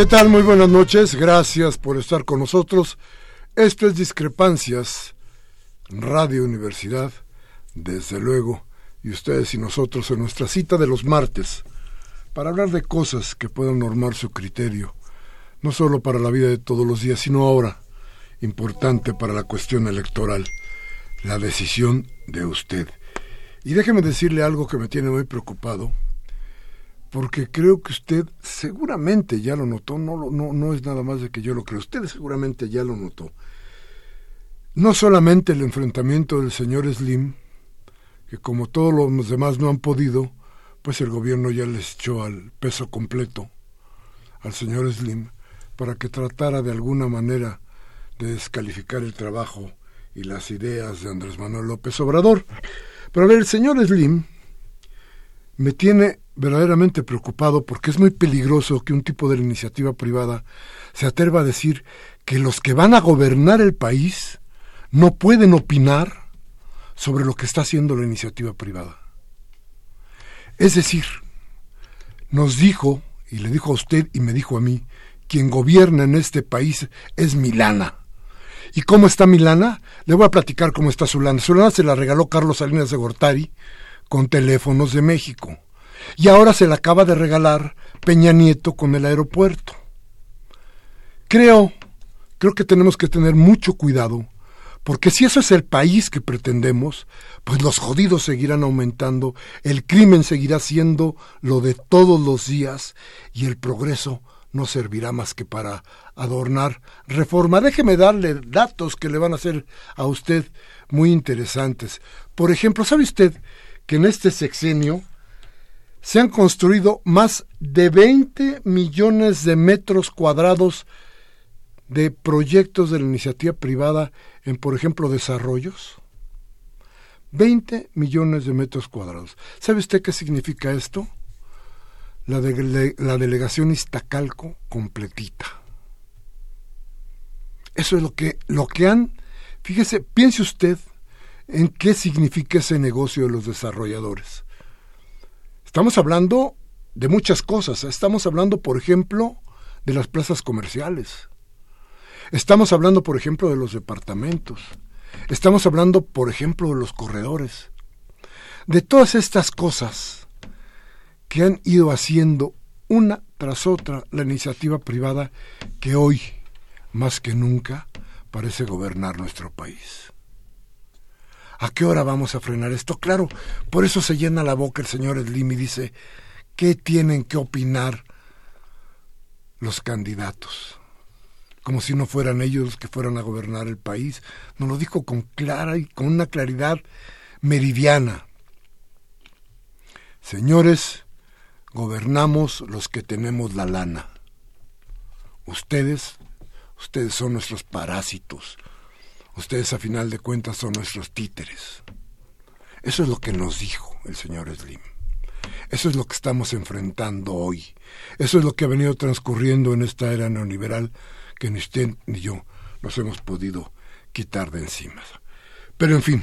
¿Qué tal? Muy buenas noches. Gracias por estar con nosotros. Esto es Discrepancias, Radio Universidad, desde luego, y ustedes y nosotros en nuestra cita de los martes, para hablar de cosas que puedan normar su criterio, no solo para la vida de todos los días, sino ahora, importante para la cuestión electoral, la decisión de usted. Y déjeme decirle algo que me tiene muy preocupado, porque creo que usted seguramente ya lo notó, no, no, no es nada más de que yo lo creo, usted seguramente ya lo notó. No solamente el enfrentamiento del señor Slim, que como todos los demás no han podido, pues el gobierno ya les echó al peso completo al señor Slim para que tratara de alguna manera de descalificar el trabajo y las ideas de Andrés Manuel López Obrador. Pero a ver, el señor Slim me tiene verdaderamente preocupado porque es muy peligroso que un tipo de la iniciativa privada se atreva a decir que los que van a gobernar el país no pueden opinar sobre lo que está haciendo la iniciativa privada. Es decir, nos dijo, y le dijo a usted y me dijo a mí, quien gobierna en este país es Milana. ¿Y cómo está Milana? Le voy a platicar cómo está su lana. Su lana se la regaló Carlos Salinas de Gortari con teléfonos de México y ahora se le acaba de regalar Peña Nieto con el aeropuerto. Creo, creo que tenemos que tener mucho cuidado, porque si eso es el país que pretendemos, pues los jodidos seguirán aumentando, el crimen seguirá siendo lo de todos los días y el progreso no servirá más que para adornar reforma. Déjeme darle datos que le van a hacer a usted muy interesantes. Por ejemplo, ¿sabe usted que en este sexenio se han construido más de 20 millones de metros cuadrados de proyectos de la iniciativa privada en, por ejemplo, desarrollos. 20 millones de metros cuadrados. ¿Sabe usted qué significa esto? La, de, la delegación Iztacalco completita. Eso es lo que, lo que han... Fíjese, piense usted en qué significa ese negocio de los desarrolladores. Estamos hablando de muchas cosas. Estamos hablando, por ejemplo, de las plazas comerciales. Estamos hablando, por ejemplo, de los departamentos. Estamos hablando, por ejemplo, de los corredores. De todas estas cosas que han ido haciendo una tras otra la iniciativa privada que hoy, más que nunca, parece gobernar nuestro país. ¿A qué hora vamos a frenar esto? Claro, por eso se llena la boca el señor Slim y dice, ¿qué tienen que opinar los candidatos? Como si no fueran ellos los que fueran a gobernar el país. Nos lo dijo con clara y con una claridad meridiana. Señores, gobernamos los que tenemos la lana. Ustedes, ustedes son nuestros parásitos, Ustedes a final de cuentas son nuestros títeres. Eso es lo que nos dijo el señor Slim. Eso es lo que estamos enfrentando hoy. Eso es lo que ha venido transcurriendo en esta era neoliberal que ni usted ni yo nos hemos podido quitar de encima. Pero en fin,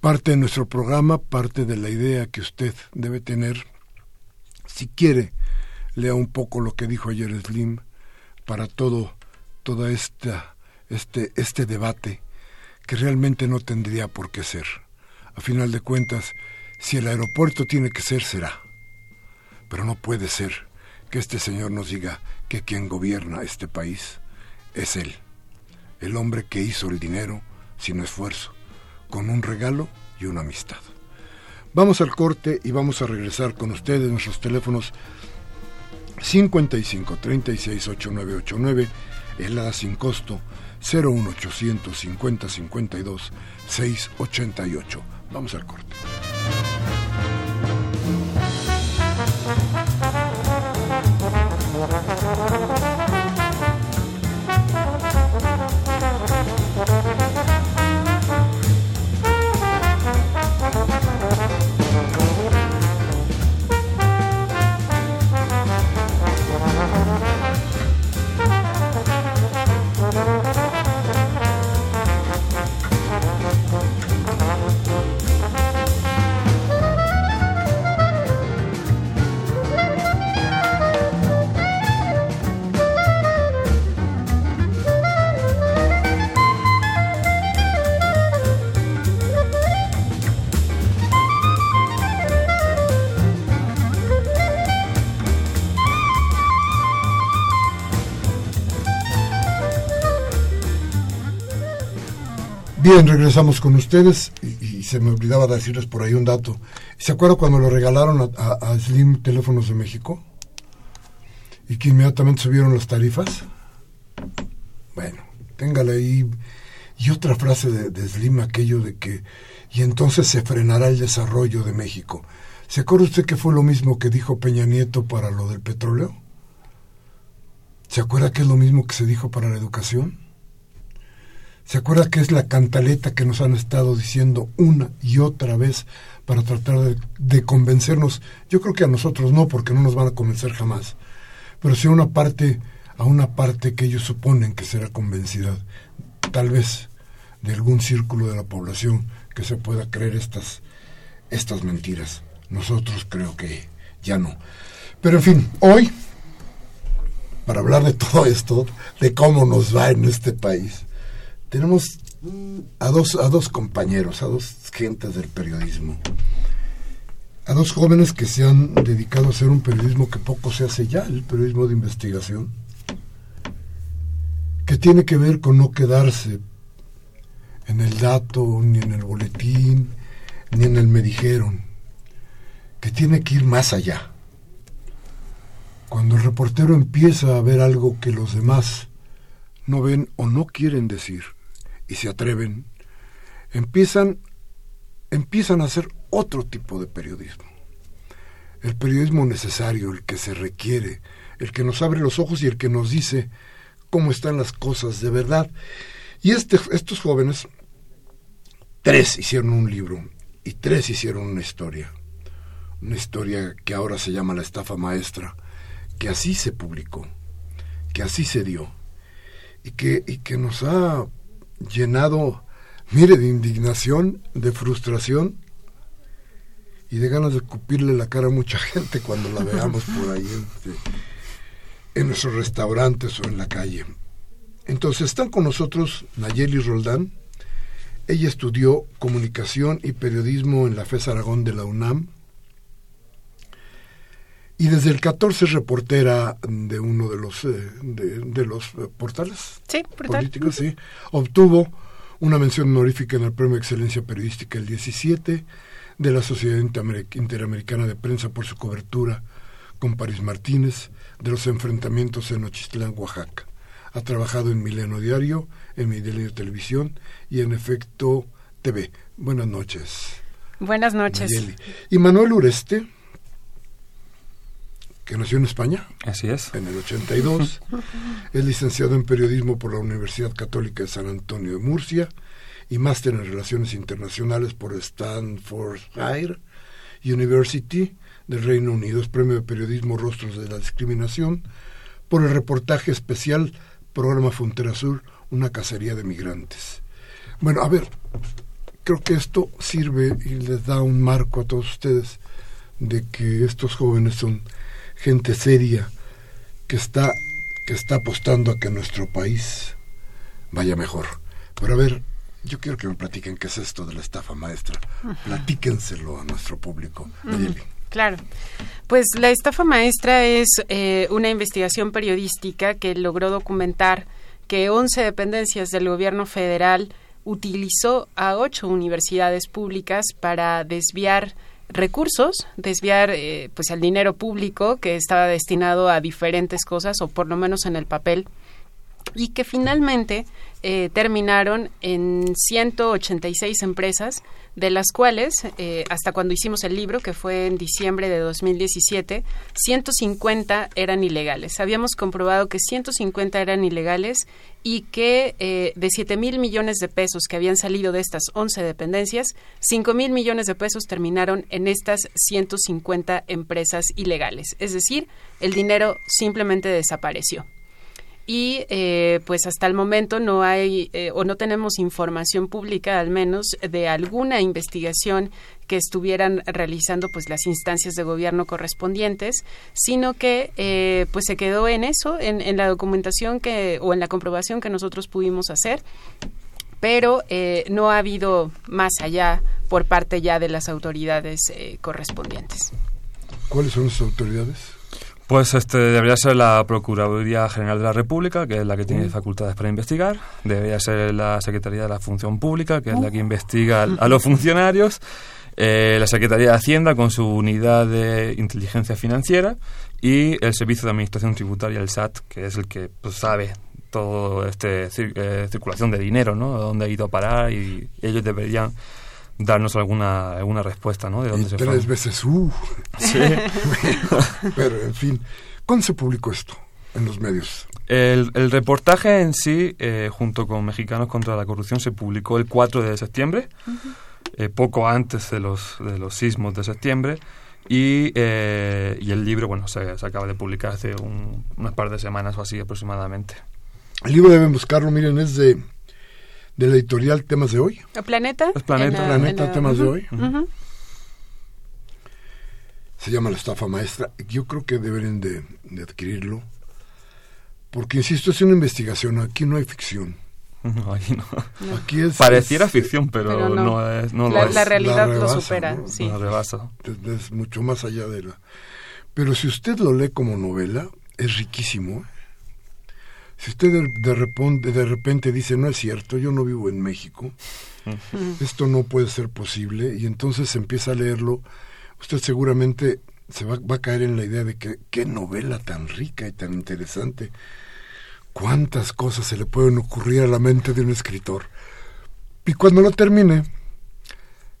parte de nuestro programa, parte de la idea que usted debe tener, si quiere, lea un poco lo que dijo ayer Slim para todo, toda esta, este, este debate que realmente no tendría por qué ser. A final de cuentas, si el aeropuerto tiene que ser, será. Pero no puede ser que este señor nos diga que quien gobierna este país es él, el hombre que hizo el dinero sin esfuerzo, con un regalo y una amistad. Vamos al corte y vamos a regresar con ustedes nuestros teléfonos 55 36 8989, helada sin costo 01800 50 52 688. Vamos al corte. Bien, regresamos con ustedes y, se me olvidaba decirles por ahí un dato. ¿Se acuerdan cuando lo regalaron a, Slim Teléfonos de México? Y que inmediatamente subieron las tarifas. Bueno, téngale ahí. Y otra frase de, de, Slim, aquello de que, y entonces se frenará el desarrollo de México. ¿Se acuerda usted que fue lo mismo que dijo Peña Nieto para lo del petróleo? ¿Se acuerda que es lo mismo que se dijo para la educación? ¿Se acuerda que es la cantaleta que nos han estado diciendo una y otra vez para tratar de, convencernos? Yo creo que a nosotros no, porque no nos van a convencer jamás. Pero sí a una parte, a una parte que ellos suponen que será convencida, tal vez de algún círculo de la población que se pueda creer estas, estas mentiras. Nosotros creo que ya no. Pero en fin, hoy, para hablar de todo esto, de cómo nos va en este país, tenemos a dos, a dos compañeros, a dos gentes del periodismo, a dos jóvenes que se han dedicado a hacer un periodismo que poco se hace ya, el periodismo de investigación, que tiene que ver con no quedarse en el dato, ni en el boletín, ni en el me dijeron, que tiene que ir más allá. Cuando el reportero empieza a ver algo que los demás no ven o no quieren decir, y se atreven, empiezan, empiezan a hacer otro tipo de periodismo. El periodismo necesario, el que se requiere, el que nos abre los ojos y el que nos dice cómo están las cosas de verdad. Y este, estos jóvenes, tres hicieron un libro y tres hicieron una historia. Una historia que ahora se llama La estafa maestra, que así se publicó, que así se dio y que, y que nos ha llenado, mire, de indignación, de frustración y de ganas de cupirle la cara a mucha gente cuando la veamos por ahí en, en nuestros restaurantes o en la calle. Entonces están con nosotros Nayeli Roldán. Ella estudió comunicación y periodismo en la FES Aragón de la UNAM. Y desde el 14 es reportera de uno de los, eh, de, los eh, portales políticos, sí. Obtuvo una mención honorífica en el Premio Excelencia Periodística el 17 de la Sociedad Interamericana de Prensa por su cobertura con París Martínez de los enfrentamientos en Ochistlán, Oaxaca. Ha trabajado en Milenio Diario, en Milenio Televisión y en Efecto TV. Buenas noches. Buenas noches. Y Manuel Ureste, que nació en España. Así es. En el 82. es licenciado en periodismo por la Universidad Católica de San Antonio de Murcia y máster en Relaciones Internacionales por Stanford High University del Reino Unido. Es premio de periodismo Rostros de la Discriminación por el reportaje especial Programa Frontera Sur, una cacería de migrantes. Bueno, a ver, creo que esto sirve y les da un marco a todos ustedes de que estos jóvenes son gente seria que está que está apostando a que nuestro país vaya mejor. Pero a ver, yo quiero que me platiquen qué es esto de la estafa maestra. Platíquenselo a nuestro público. Claro. Pues la estafa maestra es eh, una investigación periodística que logró documentar que 11 dependencias del gobierno federal utilizó a ocho universidades públicas para desviar recursos, desviar eh, pues el dinero público que estaba destinado a diferentes cosas o por lo menos en el papel y que finalmente eh, terminaron en 186 empresas, de las cuales, eh, hasta cuando hicimos el libro, que fue en diciembre de 2017, 150 eran ilegales. Habíamos comprobado que 150 eran ilegales y que eh, de 7 mil millones de pesos que habían salido de estas 11 dependencias, 5 mil millones de pesos terminaron en estas 150 empresas ilegales. Es decir, el dinero simplemente desapareció y eh, pues hasta el momento no hay eh, o no tenemos información pública al menos de alguna investigación que estuvieran realizando pues las instancias de gobierno correspondientes sino que eh, pues se quedó en eso en, la documentación que o en la comprobación que nosotros pudimos hacer pero no ha habido más allá por parte ya de las autoridades correspondientes ¿Cuáles son las autoridades? Pues este debería ser la Procuraduría General de la República, que es la que tiene facultades para investigar. Debería ser la Secretaría de la Función Pública, que es la que investiga a los funcionarios. Eh, la Secretaría de Hacienda con su unidad de inteligencia financiera y el Servicio de Administración Tributaria, el SAT, que es el que pues, sabe todo este eh, circulación de dinero, ¿no? Dónde ha ido a parar y ellos deberían darnos alguna, alguna respuesta, ¿no? De dónde se Tres veces, uh. Sí. Pero, en fin, ¿cuándo se publicó esto en los medios? El, el reportaje en sí, eh, junto con Mexicanos contra la Corrupción, se publicó el 4 de septiembre, eh, poco antes de los, de los sismos de septiembre. Y, eh, y el libro, bueno, se, se acaba de publicar hace un, unas par de semanas o así aproximadamente. El libro deben buscarlo, miren, es de de la editorial Temas de Hoy. Planeta? Planeta. Planeta, Temas de Hoy. Se llama La Estafa Maestra. Yo creo que deberían de, adquirirlo. Porque, insisto, es una investigación. Aquí no hay ficción. No, Aquí es, Pareciera ficción, pero, no. es. No la, la, realidad lo supera. Sí. La rebasa. Es, mucho más allá de la. Pero si usted lo lee como novela, es riquísimo. ¿eh? Si usted de, repente, de repente dice, no es cierto, yo no vivo en México, esto no puede ser posible, y entonces empieza a leerlo, usted seguramente se va, va, a caer en la idea de que qué novela tan rica y tan interesante. Cuántas cosas se le pueden ocurrir a la mente de un escritor. Y cuando lo termine,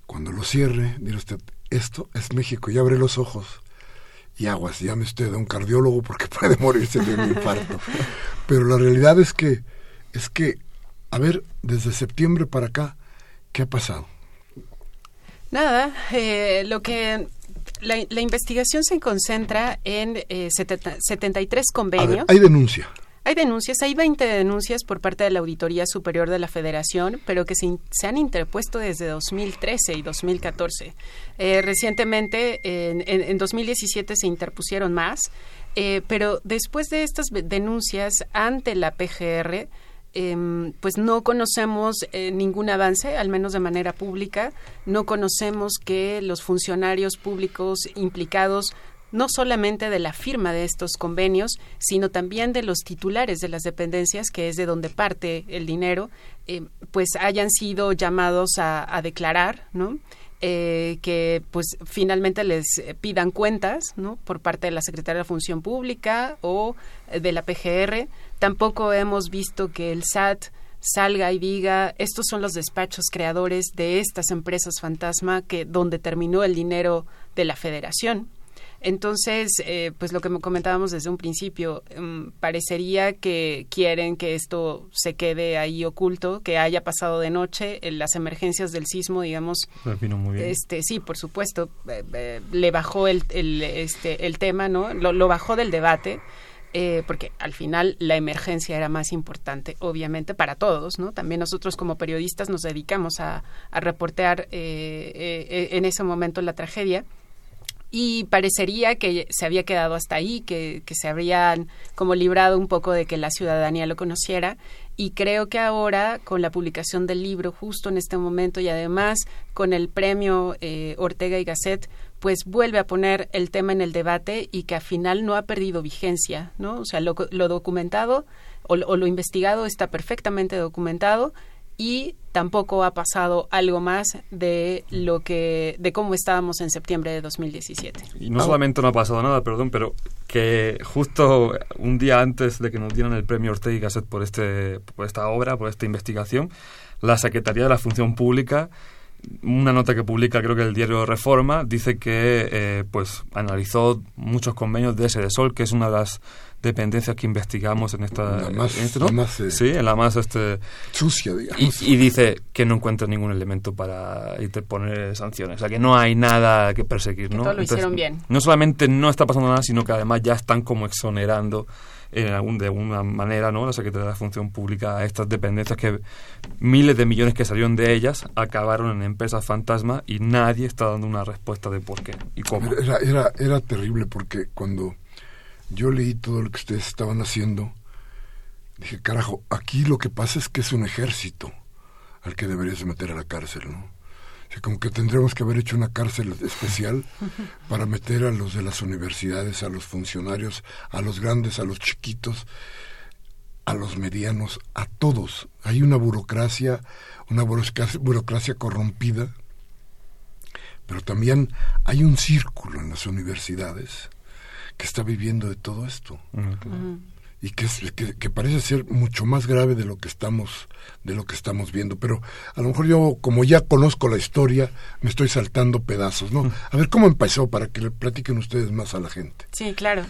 cuando lo cierre, dirá usted, esto es México, y abre los ojos y aguas, llame usted a un cardiólogo porque puede morirse de un infarto. Pero la realidad es que, es que, a ver, desde septiembre para acá, ¿qué ha pasado? Nada, eh, lo que la, investigación se concentra en eh, 73 convenios. hay denuncia. Hay denuncias, hay 20 denuncias por parte de la Auditoría Superior de la Federación, pero que se, han interpuesto desde 2013 y 2014. Eh, recientemente, en, en, 2017 se interpusieron más, eh, pero después de estas denuncias ante la PGR, eh, pues no conocemos eh, ningún avance, al menos de manera pública. No conocemos que los funcionarios públicos implicados no solamente de la firma de estos convenios, sino también de los titulares de las dependencias, que es de donde parte el dinero, eh, pues hayan sido llamados a, declarar, ¿no? Eh, que pues finalmente les pidan cuentas por parte de la Secretaría de la Función Pública o de la PGR. Tampoco hemos visto que el SAT salga y diga estos son los despachos creadores de estas empresas fantasma que donde terminó el dinero de la Federación. Entonces, eh, pues lo que comentábamos desde un principio, em, parecería que quieren que esto se quede ahí oculto, que haya pasado de noche, en las emergencias del sismo, digamos. Este, sí, por supuesto, eh, eh, le bajó el, el, este, el tema, ¿no? Lo, lo bajó del debate. porque al final la emergencia era más importante, obviamente, para todos, ¿no? También nosotros como periodistas nos dedicamos a, a reportear en ese momento la tragedia y parecería que se había quedado hasta ahí, que, que, se habrían como librado un poco de que la ciudadanía lo conociera y creo que ahora con la publicación del libro justo en este momento y además con el premio eh, Ortega y Gasset pues vuelve a poner el tema en el debate y que al final no ha perdido vigencia, ¿no? O sea, lo, lo documentado o, o lo investigado está perfectamente documentado y tampoco ha pasado algo más de lo que de cómo estábamos en septiembre de 2017. Y no solamente no ha pasado nada, perdón, pero que justo un día antes de que nos dieran el premio Ortega y Gasset por este por esta obra, por esta investigación, la Secretaría de la Función Pública una nota que publica creo que el diario Reforma dice que eh, pues analizó muchos convenios de ese de Sol que es una de las dependencias que investigamos en esta la más, este, eh, sí en la más este sucia digamos. y, dice que no encuentra ningún elemento para interponer sanciones. O sea que no hay nada que perseguir no todo lo hicieron bien. no solamente no está pasando nada sino que además ya están como exonerando en algún, de alguna manera ¿no? la Secretaría de la Función Pública estas dependencias que miles de millones que salieron de ellas acabaron en empresas fantasma y nadie está dando una respuesta de por qué y cómo. Era, era, era terrible porque cuando yo leí todo lo que ustedes estaban haciendo, dije, carajo, aquí lo que pasa es que es un ejército al que deberías meter a la cárcel, ¿no? Como que tendremos que haber hecho una cárcel especial para meter a los de las universidades, a los funcionarios, a los grandes, a los chiquitos, a los medianos, a todos. Hay una burocracia, una burocracia corrompida, pero también hay un círculo en las universidades que está viviendo de todo esto y que, que, parece ser mucho más grave de lo que estamos de lo que estamos viendo. Pero a lo mejor yo como ya conozco la historia me estoy saltando pedazos no a ver cómo empezó para que le platiquen ustedes más a la gente. Sí claro.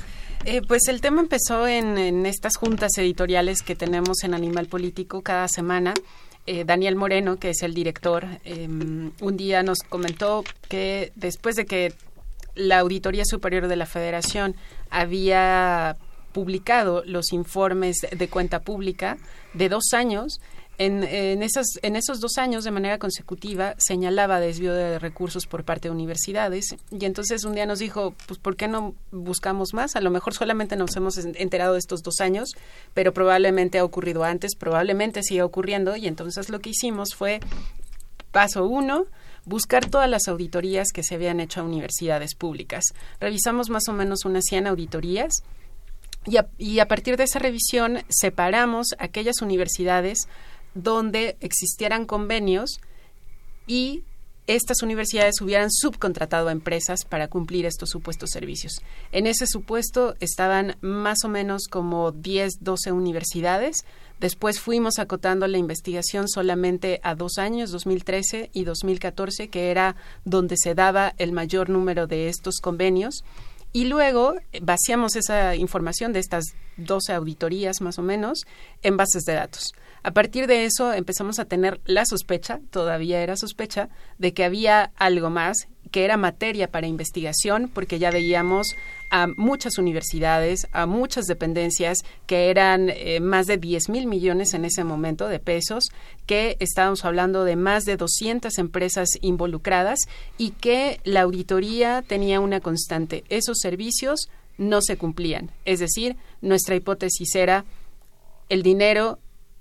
Eh, pues el tema empezó en, en, estas juntas editoriales que tenemos en Animal Político cada semana. Eh, Daniel Moreno, que es el director, em, un día nos comentó que después de que la Auditoría Superior de la Federación había publicado los informes de cuenta pública de dos años. En, en, esos, en esos dos años, de manera consecutiva, señalaba desvío de recursos por parte de universidades. Y entonces un día nos dijo, pues, ¿por qué no buscamos más? A lo mejor solamente nos hemos enterado de estos dos años, pero probablemente ha ocurrido antes, probablemente siga ocurriendo. Y entonces lo que hicimos fue, paso uno, buscar todas las auditorías que se habían hecho a universidades públicas. Revisamos más o menos unas 100 auditorías y a, partir de esa revisión separamos aquellas universidades donde existieran convenios y estas universidades hubieran subcontratado a empresas para cumplir estos supuestos servicios. En ese supuesto estaban más o menos como 10, 12 universidades. Después fuimos acotando la investigación solamente a dos años, 2013 y 2014, que era donde se daba el mayor número de estos convenios. Y luego eh, vaciamos esa información de estas 12 auditorías más o menos en bases de datos. A partir de eso empezamos a tener la sospecha, todavía era sospecha, de que había algo más que era materia para investigación, porque ya veíamos a muchas universidades, a muchas dependencias, que eran eh, más de 10 mil millones en ese momento de pesos, que estábamos hablando de más de 200 empresas involucradas y que la auditoría tenía una constante. Esos servicios no se cumplían. Es decir, nuestra hipótesis era el dinero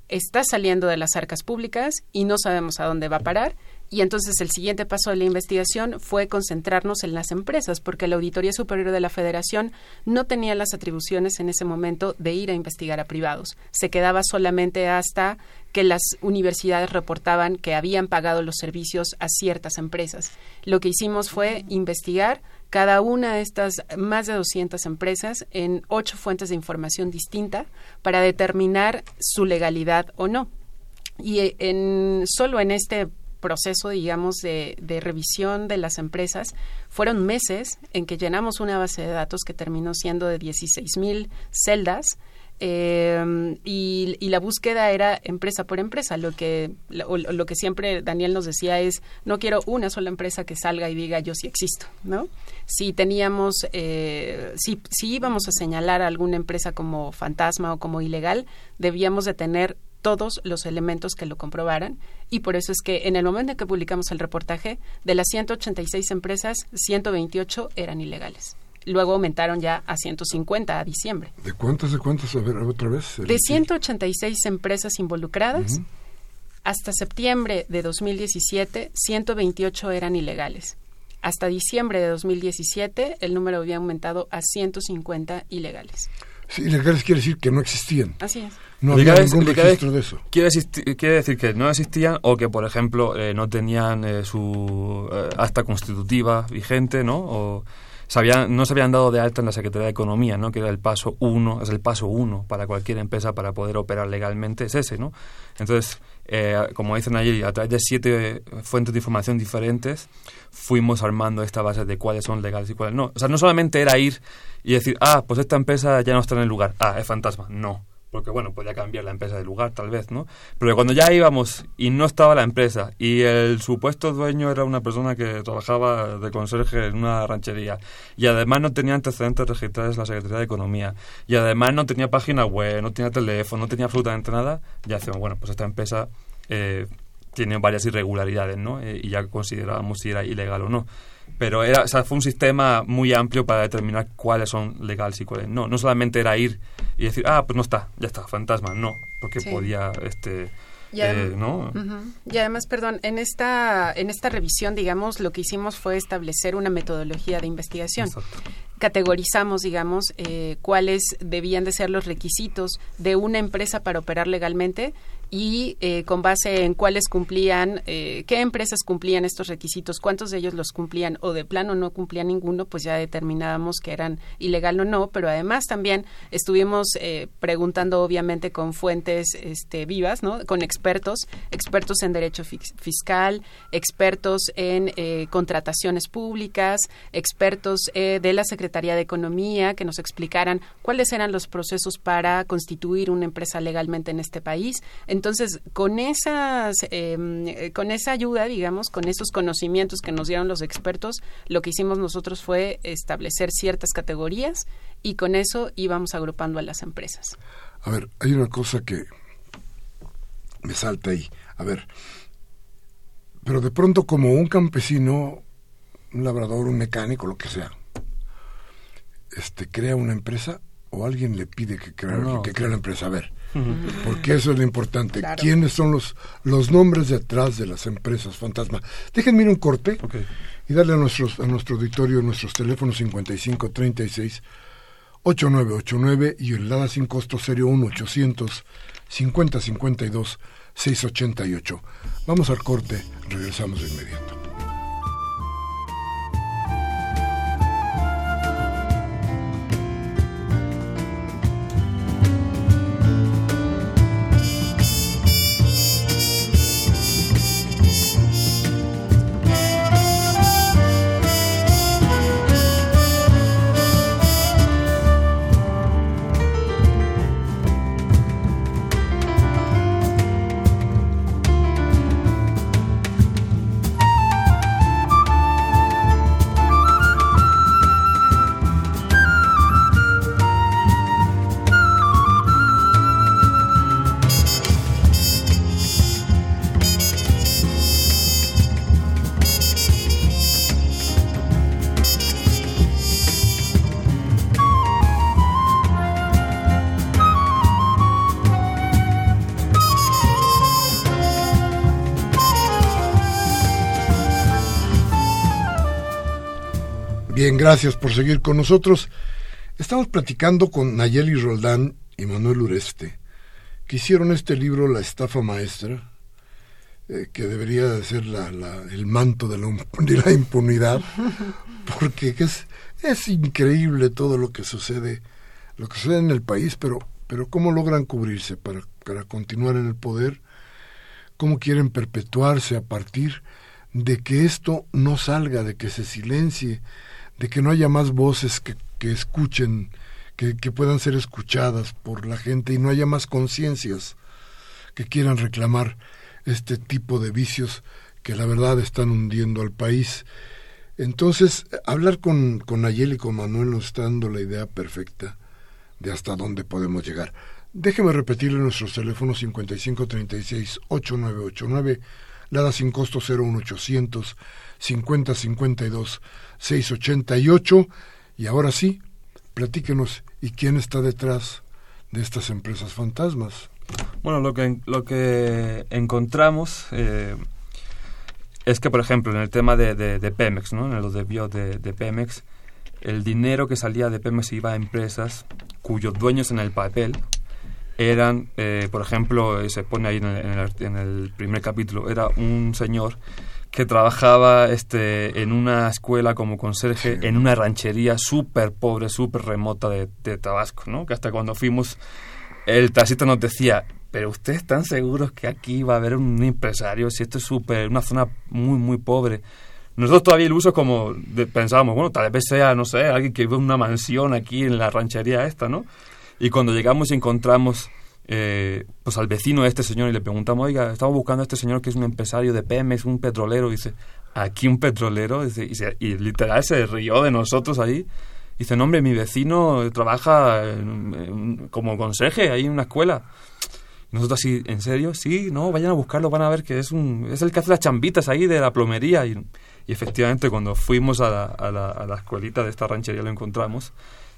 está saliendo de las arcas públicas y no sabemos a dónde va a parar y entonces el siguiente paso de la investigación fue concentrarnos en las empresas, porque la Auditoría Superior de la Federación no tenía las atribuciones en ese momento de ir a investigar a privados. Se quedaba solamente hasta que las universidades reportaban que habían pagado los servicios a ciertas empresas. Lo que hicimos fue investigar cada una de estas más de 200 empresas en ocho fuentes de información distinta para determinar su legalidad o no. Y en, solo en este proceso, digamos, de, de, revisión de las empresas, fueron meses en que llenamos una base de datos que terminó siendo de 16 mil celdas eh, y, la búsqueda era empresa por empresa. Lo que, lo, que siempre Daniel nos decía es, no quiero una sola empresa que salga y diga yo sí existo, ¿no? Si teníamos, eh, si, si íbamos a señalar a alguna empresa como fantasma o como ilegal, debíamos de tener todos los elementos que lo comprobaran y por eso es que en el momento en que publicamos el reportaje, de las 186 empresas, 128 eran ilegales luego aumentaron ya a 150 a diciembre. ¿De cuántas, de cuántas? A ver, otra vez. De 186 empresas involucradas, hasta septiembre de 2017, 128 eran ilegales. Hasta diciembre de 2017, el número había aumentado a 150 ilegales. Sí, ilegales quiere decir que no existían. Así es. No había ningún registro de eso. Quiere, decir que no existían o que, por ejemplo, eh, no tenían eh, su eh, acta constitutiva vigente, ¿no? O, no se habían dado de alta en la Secretaría de Economía, ¿no? que era el paso uno, es el paso uno para cualquier empresa para poder operar legalmente, es ese, ¿no? Entonces, eh, como dicen ayer, a través de siete fuentes de información diferentes, fuimos armando esta base de cuáles son legales y cuáles no. O sea, no solamente era ir y decir, ah, pues esta empresa ya no está en el lugar, ah, es fantasma. No, porque bueno, podía cambiar la empresa de lugar tal vez, ¿no? Pero cuando ya íbamos y no estaba la empresa y el supuesto dueño era una persona que trabajaba de conserje en una ranchería y además no tenía antecedentes registrados en la Secretaría de Economía y además no tenía página web, no tenía teléfono, no tenía absolutamente nada, ya decíamos, bueno, pues esta empresa eh, tiene varias irregularidades, ¿no? Eh, y ya considerábamos si era ilegal o no pero era, o sea, fue un sistema muy amplio para determinar cuáles son legales y cuáles no. No solamente era ir y decir, ah, pues no está, ya está, fantasma, no, porque podía, este, y, eh, ¿no? y además, perdón, en esta, en esta revisión, digamos, lo que hicimos fue establecer una metodología de investigación. Categorizamos, digamos, eh, cuáles debían de ser los requisitos de una empresa para operar legalmente y eh, con base en cuáles cumplían, eh, qué empresas cumplían estos requisitos, cuántos de ellos los cumplían o de plano no cumplían ninguno, pues ya determinábamos que eran ilegal o no, pero además también estuvimos eh, preguntando obviamente con fuentes este, vivas, ¿no? con expertos, expertos en derecho fiscal, expertos en contrataciones públicas, expertos de la Secretaría de Economía que nos explicaran cuáles eran los procesos para constituir una empresa legalmente en este país. Entonces, con esas, em, con esa ayuda, digamos, con esos conocimientos que nos dieron los expertos, lo que hicimos nosotros fue establecer ciertas categorías y con eso íbamos agrupando a las empresas. A ver, hay una cosa que me salta ahí. A ver, pero de pronto como un campesino, un labrador, un mecánico, lo que sea, este crea una empresa o alguien le pide que crea, que crea la empresa. A ver, porque eso es lo importante. ¿Quiénes son los, los nombres detrás de las empresas fantasma? Déjenme ir un corte y darle a, nuestros, a nuestro auditorio nuestros teléfonos 5536 8989 y el Lada sin costo serio 1 800 5052 688. Vamos al corte, regresamos de inmediato. Gracias por seguir con nosotros. Estamos platicando con Nayeli Roldán y Manuel Ureste, que hicieron este libro La estafa maestra, eh, que debería ser la, el manto de la, de la impunidad, porque es, es increíble todo lo que sucede, lo que sucede en el país, pero, pero cómo logran cubrirse para, para continuar en el poder cómo quieren perpetuarse a partir de que esto no salga, de que se silencie, de que no haya más voces que, que escuchen, que, que, puedan ser escuchadas por la gente y no haya más conciencias que quieran reclamar este tipo de vicios que la verdad están hundiendo al país. Entonces, hablar con, con Nayeli y con Manuel nos está dando la idea perfecta de hasta dónde podemos llegar. Déjeme repetirle nuestros teléfonos 5536-8989, Lada sin costo 01800 5052 688. Y ahora sí, platíquenos, ¿y quién está detrás de estas empresas fantasmas? Bueno, lo que, lo que encontramos eh, es que, por ejemplo, en el tema de, de, Pemex, ¿no? en los desvíos de, de Pemex, el dinero que salía de Pemex iba a empresas cuyos dueños en el papel eran, eh, por ejemplo, se pone ahí en el, en el, primer capítulo, era un señor que trabajaba este, en una escuela como conserje en una ranchería súper pobre, súper remota de, de, Tabasco, ¿no? Que hasta cuando fuimos, el taxista nos decía, pero ustedes están seguros que aquí va a haber un empresario, si esto es súper, una zona muy, muy pobre. Nosotros todavía el uso como pensábamos, bueno, tal vez sea, no sé, alguien que vive en una mansión aquí en la ranchería esta, ¿no? Y cuando llegamos y encontramos eh, pues al vecino de este señor y le preguntamos, oiga, estamos buscando a este señor que es un empresario de Pemex, un petrolero, y dice, ¿aquí un petrolero? y, y, literal se rió de nosotros ahí. Dice, no, hombre, mi vecino trabaja como conseje ahí en una escuela. nosotros así, ¿en serio? Sí, no, vayan a buscarlo, van a ver que es un es el que hace las chambitas ahí de la plomería. Y, y efectivamente, cuando fuimos a la, a, la, a la escuelita de esta ranchería lo encontramos.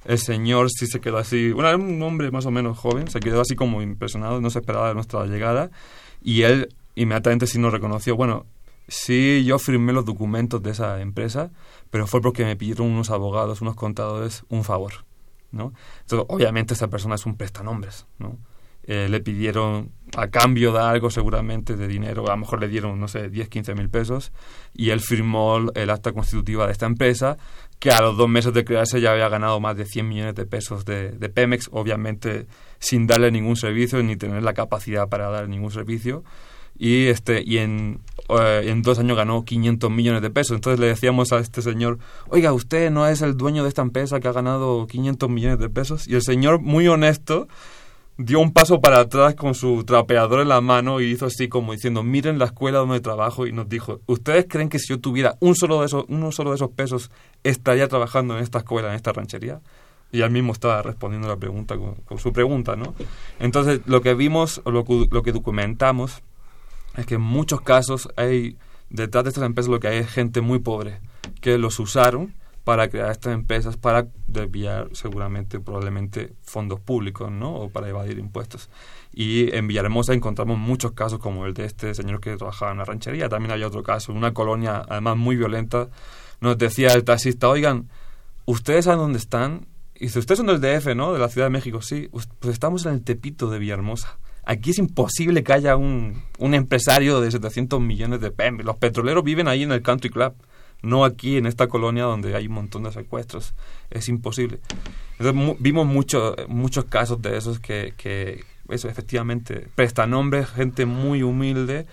El señor sí se quedó así, bueno, un hombre más o menos joven, se quedó así como impresionado, no se esperaba nuestra llegada. Y él inmediatamente sí nos reconoció, bueno, sí, yo firmé los documentos de esa empresa, pero fue porque me pidieron unos abogados, unos contadores, un favor, ¿no? Entonces, obviamente esta persona es un prestanombres, ¿no? Eh, le pidieron a cambio de algo seguramente de dinero, a lo mejor le dieron, no sé, 10, 15 mil pesos, y él firmó el acta constitutiva de esta empresa, que a los dos meses de crearse ya había ganado más de 100 millones de pesos de, de Pemex, obviamente sin darle ningún servicio ni tener la capacidad para dar ningún servicio. Y, este, y en, eh, en dos años ganó 500 millones de pesos. Entonces le decíamos a este señor, oiga, usted no es el dueño de esta empresa que ha ganado 500 millones de pesos. Y el señor, muy honesto, dio un paso para atrás con su trapeador en la mano y hizo así como diciendo, miren la escuela donde trabajo y nos dijo, ¿ustedes creen que si yo tuviera un solo de esos, uno solo de esos pesos estaría trabajando en esta escuela, en esta ranchería? Y él mismo estaba respondiendo la pregunta con, su pregunta, ¿no? Entonces, lo que vimos, o lo, lo que documentamos, es que en muchos casos hay, detrás de estas empresas lo que hay es gente muy pobre, que los usaron para crear estas empresas para desviar seguramente probablemente fondos públicos no o para evadir impuestos. Y en Villahermosa encontramos muchos casos como el de este señor que trabajaba en una ranchería. También había otro caso en una colonia además muy violenta. Nos decía el taxista oigan ustedes saben dónde están y dice ustedes son del DF no de la Ciudad de México. Sí pues estamos en el Tepito de Villahermosa. Aquí es imposible que haya un, un empresario de 700 millones de pesos. Los petroleros viven ahí en el country club no aquí en esta colonia donde hay un montón de secuestros. Es imposible. Entonces, vimos mucho, muchos casos de esos que, que, eso, efectivamente, presta nombre, gente muy humilde,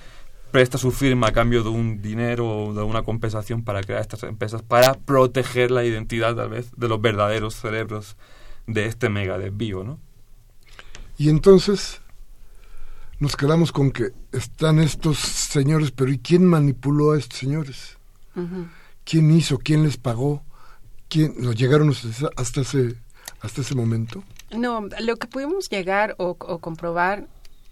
presta su firma a cambio de un dinero o de una compensación para crear estas empresas, para proteger la identidad, tal vez, de los verdaderos cerebros de este mega desvío, ¿no? Y entonces nos quedamos con que están estos señores, pero ¿y quién manipuló a estos señores? ¿Quién hizo? ¿Quién les pagó? ¿Quién llegaron hasta ese hasta ese momento? No, lo que pudimos llegar o, comprobar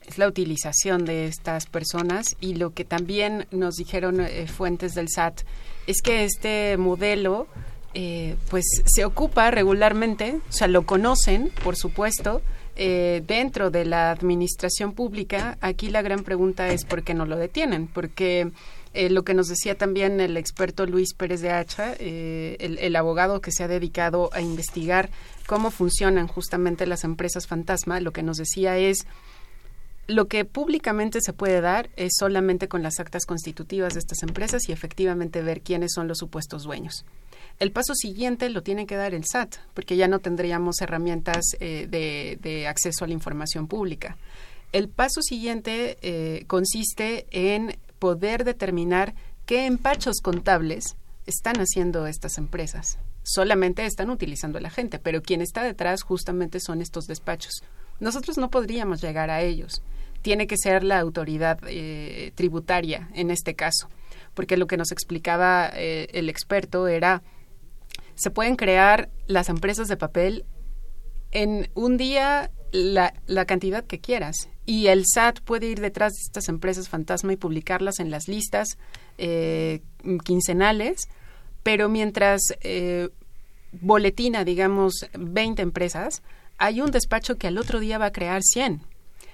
es la utilización de estas personas y lo que también nos dijeron eh, fuentes del SAT es que este modelo eh, pues se ocupa regularmente, o sea, lo conocen, por supuesto, eh, dentro de la administración pública. Aquí la gran pregunta es por qué no lo detienen, porque eh, lo que nos decía también el experto Luis Pérez de Hacha, eh, el, abogado que se ha dedicado a investigar cómo funcionan justamente las empresas fantasma, lo que nos decía es lo que públicamente se puede dar es solamente con las actas constitutivas de estas empresas y efectivamente ver quiénes son los supuestos dueños. El paso siguiente lo tiene que dar el SAT, porque ya no tendríamos herramientas eh, de, acceso a la información pública. El paso siguiente consiste en poder determinar qué empachos contables están haciendo estas empresas. Solamente están utilizando a la gente, pero quien está detrás justamente son estos despachos. Nosotros no podríamos llegar a ellos. Tiene que ser la autoridad eh, tributaria en este caso, porque lo que nos explicaba eh, el experto era, se pueden crear las empresas de papel en un día la, la, cantidad que quieras. Y el SAT puede ir detrás de estas empresas fantasma y publicarlas en las listas eh, quincenales, pero mientras eh, boletina, digamos, 20 empresas, hay un despacho que al otro día va a crear 100.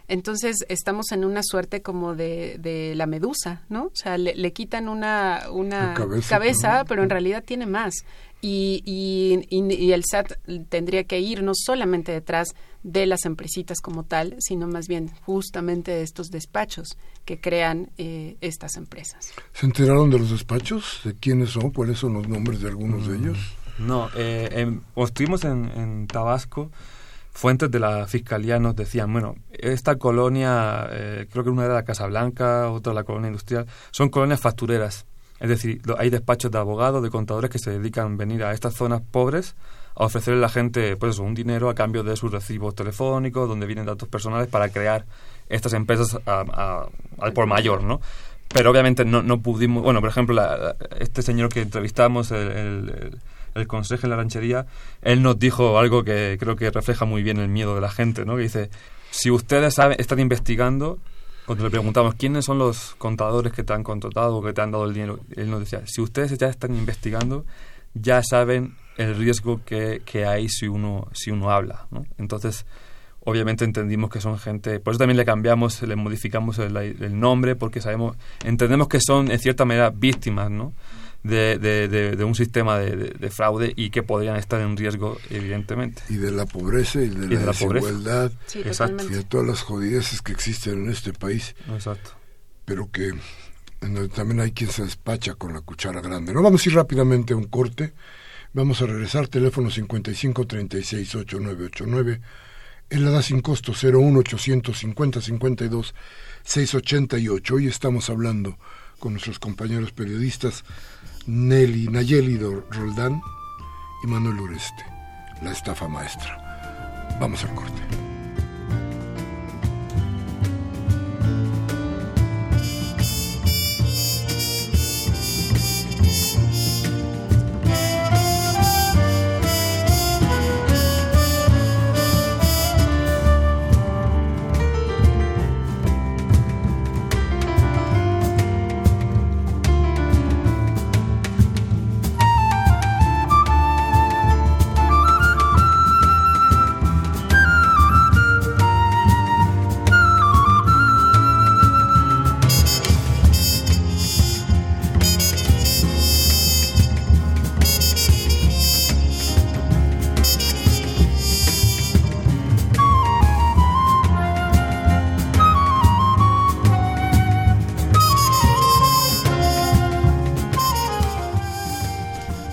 Entonces estamos en una suerte como de, de la medusa, ¿no? O sea, le, le quitan una, una cabeza, cabeza pero en realidad tiene más. Y, y, y, el SAT tendría que ir no solamente detrás de las empresitas como tal, sino más bien justamente de estos despachos que crean eh, estas empresas. ¿Se enteraron de los despachos? ¿De quiénes son? ¿Cuáles son los nombres de algunos de ellos? No, eh, en, estuvimos en, en, Tabasco, fuentes de la fiscalía nos decían, bueno, esta colonia, eh, creo que una era la Casa Blanca, otra la colonia industrial, son colonias factureras es decir, hay despachos de abogados, de contadores que se dedican a venir a estas zonas pobres a ofrecerle a la gente pues un dinero a cambio de sus recibos telefónicos, donde vienen datos personales para crear estas empresas al por mayor, ¿no? Pero obviamente no, no pudimos... Bueno, por ejemplo, este señor que entrevistamos, el, el, el consejo de la ranchería, él nos dijo algo que creo que refleja muy bien el miedo de la gente, ¿no? Que dice, si ustedes saben, están investigando, cuando le preguntamos quiénes son los contadores que te han contratado o que te han dado el dinero, él nos decía, si ustedes ya están investigando, ya saben el riesgo que, que hay si uno, si uno habla. ¿no? Entonces, obviamente entendimos que son gente, por eso también le cambiamos, le modificamos el, nombre, porque sabemos, entendemos que son en cierta manera víctimas, ¿no? De, de, de, un sistema de, fraude y que podrían estar en riesgo, evidentemente. Y de la pobreza y de, la, desigualdad y de todas las jodideces que existen en este país. Exacto. Pero que también hay quien se despacha con la cuchara grande. No vamos a ir rápidamente a un corte. Vamos a regresar, teléfono 55 36 8989, en la da sin costo 01 850 52 688. Hoy estamos hablando con nuestros compañeros periodistas Nelly Nayeli Roldán y Manuel Ureste, la estafa maestra. Vamos al corte.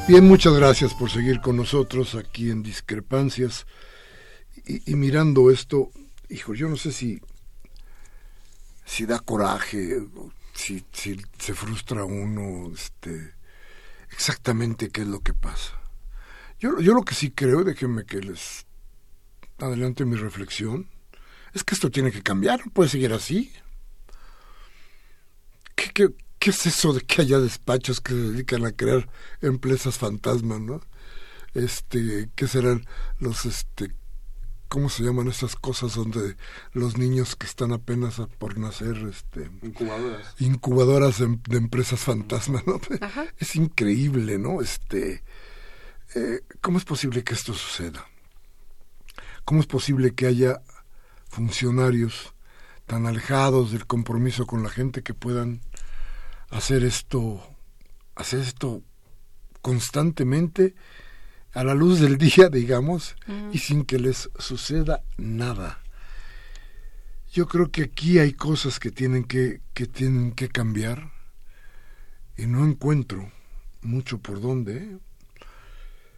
Bien, muchas gracias por seguir con nosotros aquí en Discrepancias. Y, mirando esto, hijo, yo no sé si, si da coraje, si, se frustra uno, este, exactamente qué es lo que pasa. Yo, yo lo que sí creo, déjenme que les adelante mi reflexión, es que esto tiene que cambiar, no puede seguir así. ¿Qué, qué, ¿qué es eso de que haya despachos que se dedican a crear empresas fantasmas, no? Este, ¿qué serán los, este, cómo se llaman esas cosas donde los niños que están apenas por nacer, este, incubadoras, incubadoras de, empresas fantasmas, ¿no? Es increíble, ¿no? Este, eh, ¿cómo es posible que esto suceda? ¿Cómo es posible que haya funcionarios tan alejados del compromiso con la gente que puedan hacer esto, hacer esto constantemente a la luz del día, digamos, y sin que les suceda nada. Yo creo que aquí hay cosas que tienen que, que tienen que cambiar y no encuentro mucho por dónde. ¿eh?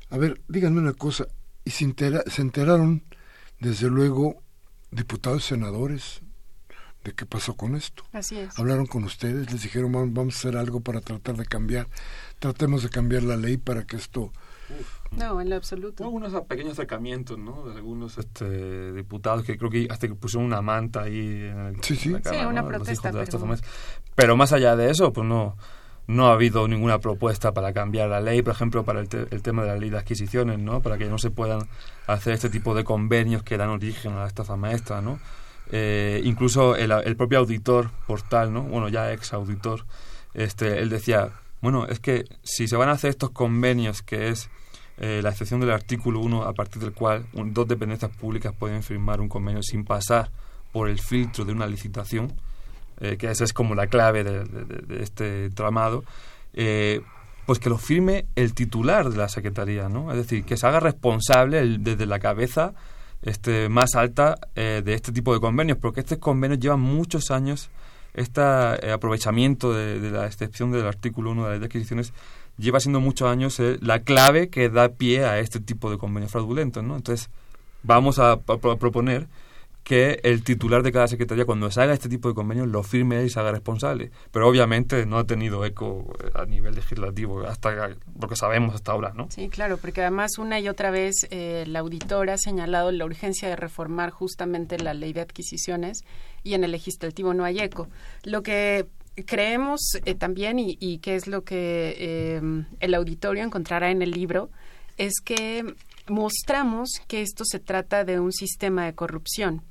A ver, díganme una cosa, y se, se enteraron, desde luego, diputados senadores de qué pasó con esto. Así es. Hablaron con ustedes, les dijeron vamos a hacer algo para tratar de cambiar, tratemos de cambiar la ley para que esto... No, en lo absoluto. Hubo unos pequeños acercamientos, ¿no? De algunos este, diputados que creo que hasta que pusieron una manta ahí en, el, sí, sí. la sí, una protesta. Pero... pero más allá de eso, pues no no ha habido ninguna propuesta para cambiar la ley, por ejemplo, para el, el, tema de la ley de adquisiciones, ¿no? Para que no se puedan hacer este tipo de convenios que dan origen a la estafa maestra, ¿no? Eh, incluso el, el, propio auditor portal, ¿no? Bueno, ya ex auditor, este, él decía, bueno, es que si se van a hacer estos convenios, que es eh, la excepción del artículo 1, a partir del cual dos dependencias públicas pueden firmar un convenio sin pasar por el filtro de una licitación, eh, que esa es como la clave de, de, este tramado, eh, pues que lo firme el titular de la Secretaría, ¿no? Es decir, que se haga responsable desde la cabeza este, más alta eh, de este tipo de convenios, porque estos convenios llevan muchos años, este aprovechamiento de, la excepción del artículo 1 de la ley de adquisiciones lleva siendo muchos años la clave que da pie a este tipo de convenios fraudulentos, ¿no? Entonces, vamos a proponer que el titular de cada secretaría, cuando se haga este tipo de convenios, lo firme y se haga responsable. Pero obviamente no ha tenido eco eh, a nivel legislativo, hasta porque sabemos hasta ahora, ¿no? Sí, claro, porque además una y otra vez eh, la auditora ha señalado la urgencia de reformar justamente la ley de adquisiciones y en el legislativo no hay eco. Lo que creemos eh, también, y, y, que es lo que el auditorio encontrará en el libro, es que mostramos que esto se trata de un sistema de corrupción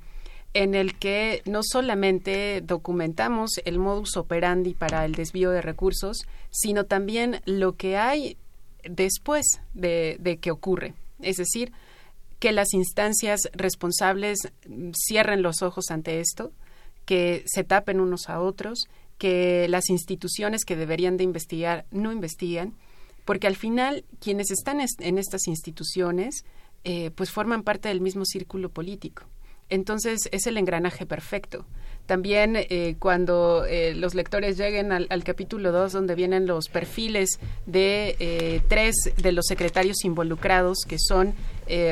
en el que no solamente documentamos el modus operandi para el desvío de recursos, sino también lo que hay después de, que ocurre. Es decir, que las instancias responsables cierren los ojos ante esto, que se tapen unos a otros, que las instituciones que deberían de investigar no investigan, porque al final quienes están en estas instituciones eh, pues forman parte del mismo círculo político. Entonces es el engranaje perfecto. También eh, cuando eh, los lectores lleguen al, capítulo 2, donde vienen los perfiles de eh, tres de los secretarios involucrados, que son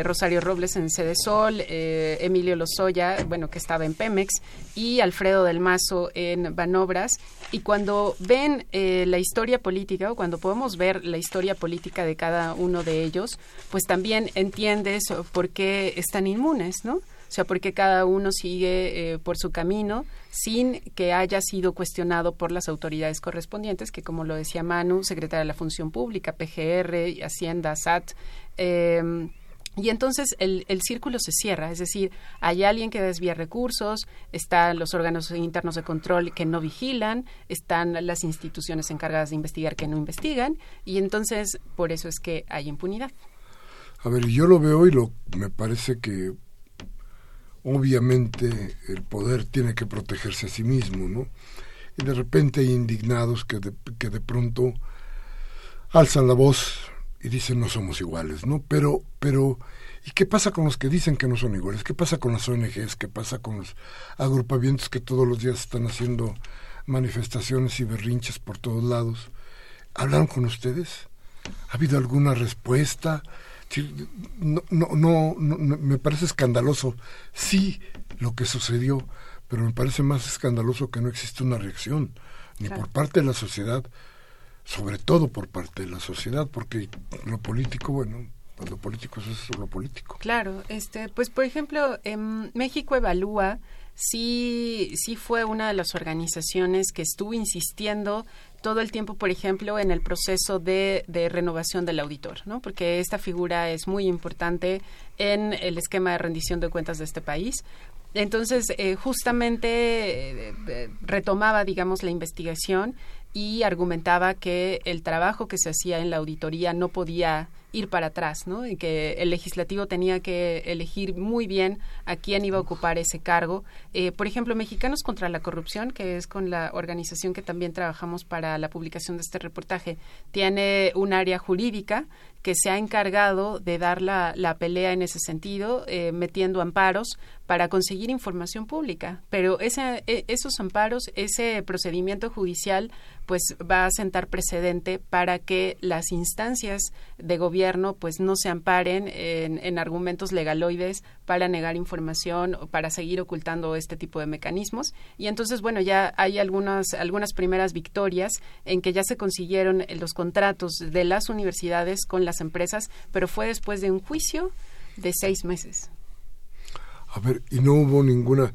Rosario Robles en Cedesol, Emilio Lozoya, bueno, que estaba en Pemex, y Alfredo del Mazo en Banobras. Y cuando ven la historia política, o cuando podemos ver la historia política de cada uno de ellos, pues también entiendes por qué están inmunes, ¿no? O sea, porque cada uno sigue eh, por su camino sin que haya sido cuestionado por las autoridades correspondientes, que como lo decía Manu, secretaria de la Función Pública, PGR, Hacienda, SAT, em, y entonces el, el, círculo se cierra, es decir, hay alguien que desvía recursos, están los órganos internos de control que no vigilan, están las instituciones encargadas de investigar que no investigan, y entonces por eso es que hay impunidad. A ver, yo lo veo y lo, me parece que obviamente el poder tiene que protegerse a sí mismo, ¿no? Y de repente hay indignados que de, que de pronto alzan la voz y dicen no somos iguales, ¿no? Pero, pero, ¿y qué pasa con los que dicen que no son iguales? ¿Qué pasa con las ONGs? ¿Qué pasa con los agrupamientos que todos los días están haciendo manifestaciones y berrinches por todos lados? ¿Hablaron con ustedes? ¿Ha habido alguna respuesta? No, no, no, me parece escandaloso, sí, lo que sucedió, pero me parece más escandaloso que no existe una reacción, ni por parte de la sociedad, sobre todo por parte de la sociedad, porque lo político, bueno, pues lo político es lo político. Claro, este, pues por ejemplo, México evalúa sí, sí fue una de las organizaciones que estuvo insistiendo todo el tiempo, por ejemplo, en el proceso de, renovación del auditor, ¿no? Porque esta figura es muy importante en el esquema de rendición de cuentas de este país. Entonces, eh, justamente eh, eh, retomaba, digamos, la investigación y argumentaba que el trabajo que se hacía en la auditoría no podía ir para atrás, ¿no? Y que el legislativo tenía que elegir muy bien a quién iba a ocupar ese cargo. Eh, por ejemplo, Mexicanos contra la Corrupción, que es con la organización que también trabajamos para la publicación de este reportaje, tiene un área jurídica que se ha encargado de dar la, la pelea en ese sentido, eh, metiendo amparos para conseguir información pública. Pero e, esos amparos, ese procedimiento judicial, pues va a sentar precedente para que las instancias de gobierno pues no se amparen en, argumentos legaloides para negar información o para seguir ocultando este tipo de mecanismos. Y entonces, bueno, ya hay algunas, algunas primeras victorias en que ya se consiguieron los contratos de las universidades con las empresas, pero fue después de un juicio de seis meses. A ver, y no hubo ninguna,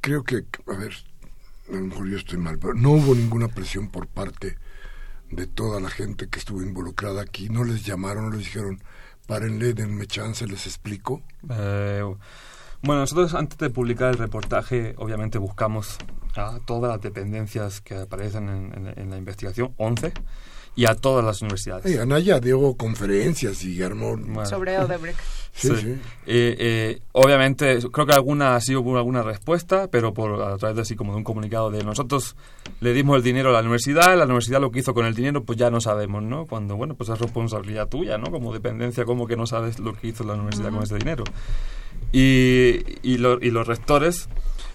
creo que, a ver, a lo mejor yo estoy mal, pero no hubo ninguna presión por parte de toda la gente que estuvo involucrada aquí. No les llamaron, no les dijeron, párenle, denme chance, les explico. Eh, bueno, nosotros antes de publicar el reportaje, obviamente buscamos a todas las dependencias que aparecen en, la investigación, 11, y a todas las universidades. Anaya dio conferencias y armó... Sobre Odebrecht. Sí, sí. Eh, eh, obviamente, creo que alguna ha sido por alguna respuesta, pero por a través de así como de un comunicado de nosotros le dimos el dinero a la universidad, la universidad lo que hizo con el dinero, pues ya no sabemos, ¿no? Cuando, bueno, pues es responsabilidad tuya, ¿no? Como dependencia, como que no sabes lo que hizo la universidad con ese dinero. Y, y, y los rectores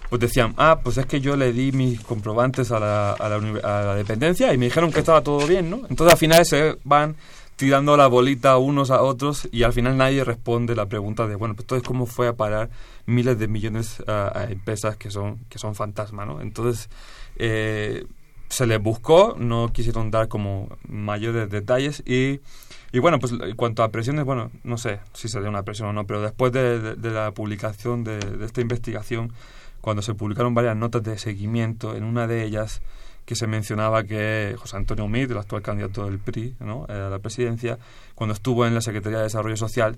pues decían, ah, pues es que yo le di mis comprobantes a la, a la, a la dependencia y me dijeron que estaba todo bien, ¿no? Entonces al final se van tirando la bolita unos a otros y al final nadie responde la pregunta de, bueno, pues entonces cómo fue a parar miles de millones a, empresas que son, que son fantasmas, ¿no? Entonces, eh, se les buscó, no quisieron dar como mayores detalles y, y bueno, pues en cuanto a presiones, bueno, no sé si se dio una presión o no, pero después de, la publicación de esta investigación, cuando se publicaron varias notas de seguimiento, en una de ellas que se mencionaba que José Antonio Mir, el actual candidato del PRI ¿no? a la presidencia, cuando estuvo en la Secretaría de Desarrollo Social,